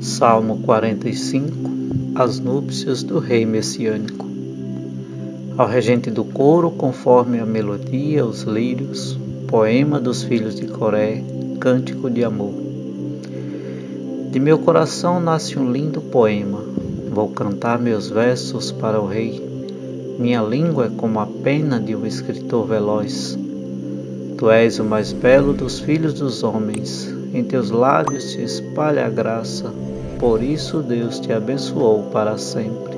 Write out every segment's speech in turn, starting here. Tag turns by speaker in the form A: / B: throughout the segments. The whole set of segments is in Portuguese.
A: Salmo 45 As núpcias do Rei Messiânico Ao regente do coro, conforme a melodia, os lírios, poema dos filhos de Coré, cântico de amor. De meu coração nasce um lindo poema, vou cantar meus versos para o Rei. Minha língua é como a pena de um escritor veloz. Tu és o mais belo dos filhos dos homens, em teus lábios se espalha a graça por isso Deus te abençoou para sempre.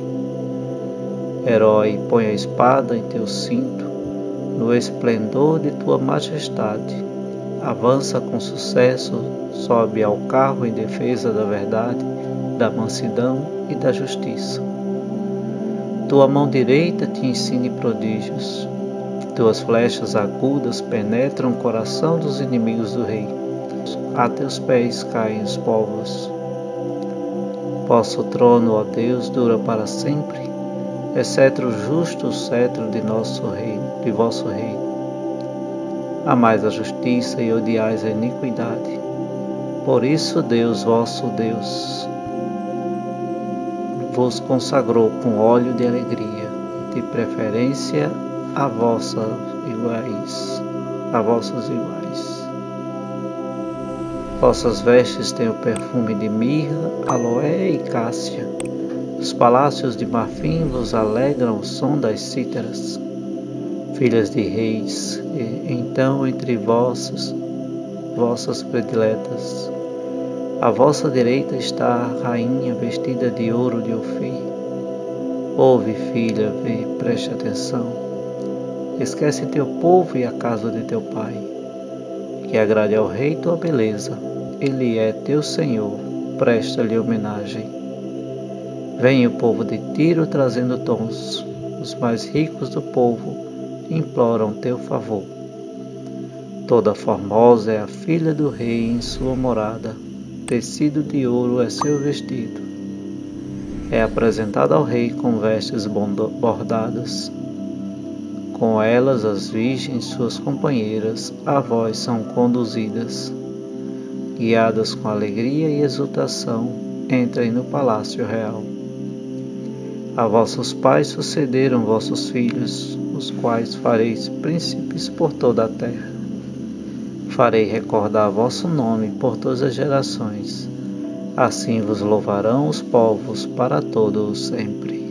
A: Herói, põe a espada em teu cinto, no esplendor de tua majestade. Avança com sucesso, sobe ao carro em defesa da verdade, da mansidão e da justiça. Tua mão direita te ensine prodígios. Tuas flechas agudas penetram o coração dos inimigos do rei. A teus pés caem os povos. Vosso trono, ó Deus, dura para sempre. É cetro justo o cetro de nosso reino, de vosso reino. Amais a justiça e odiais a iniquidade. Por isso Deus, vosso Deus, vos consagrou com óleo de alegria, de preferência a vossa iguais, a vossos iguais. Vossas vestes têm o perfume de mirra, aloé e cássia. Os palácios de marfim vos alegram o som das cítaras. Filhas de reis, e então entre vossos, vossas prediletas. À vossa direita está a rainha vestida de ouro de Ofir. Ouve, filha, vê, preste atenção. Esquece teu povo e a casa de teu pai. Que agrade ao rei tua beleza ele é teu Senhor, presta-lhe homenagem. Vem o povo de Tiro trazendo tons, os mais ricos do povo imploram teu favor. Toda formosa é a filha do rei em sua morada, tecido de ouro é seu vestido. É apresentada ao rei com vestes bordadas. Com elas as virgens, suas companheiras, a vós são conduzidas guiadas com alegria e exultação, entrem no palácio real. A vossos pais sucederam vossos filhos, os quais fareis príncipes por toda a terra. Farei recordar vosso nome por todas as gerações. Assim vos louvarão os povos para todos sempre.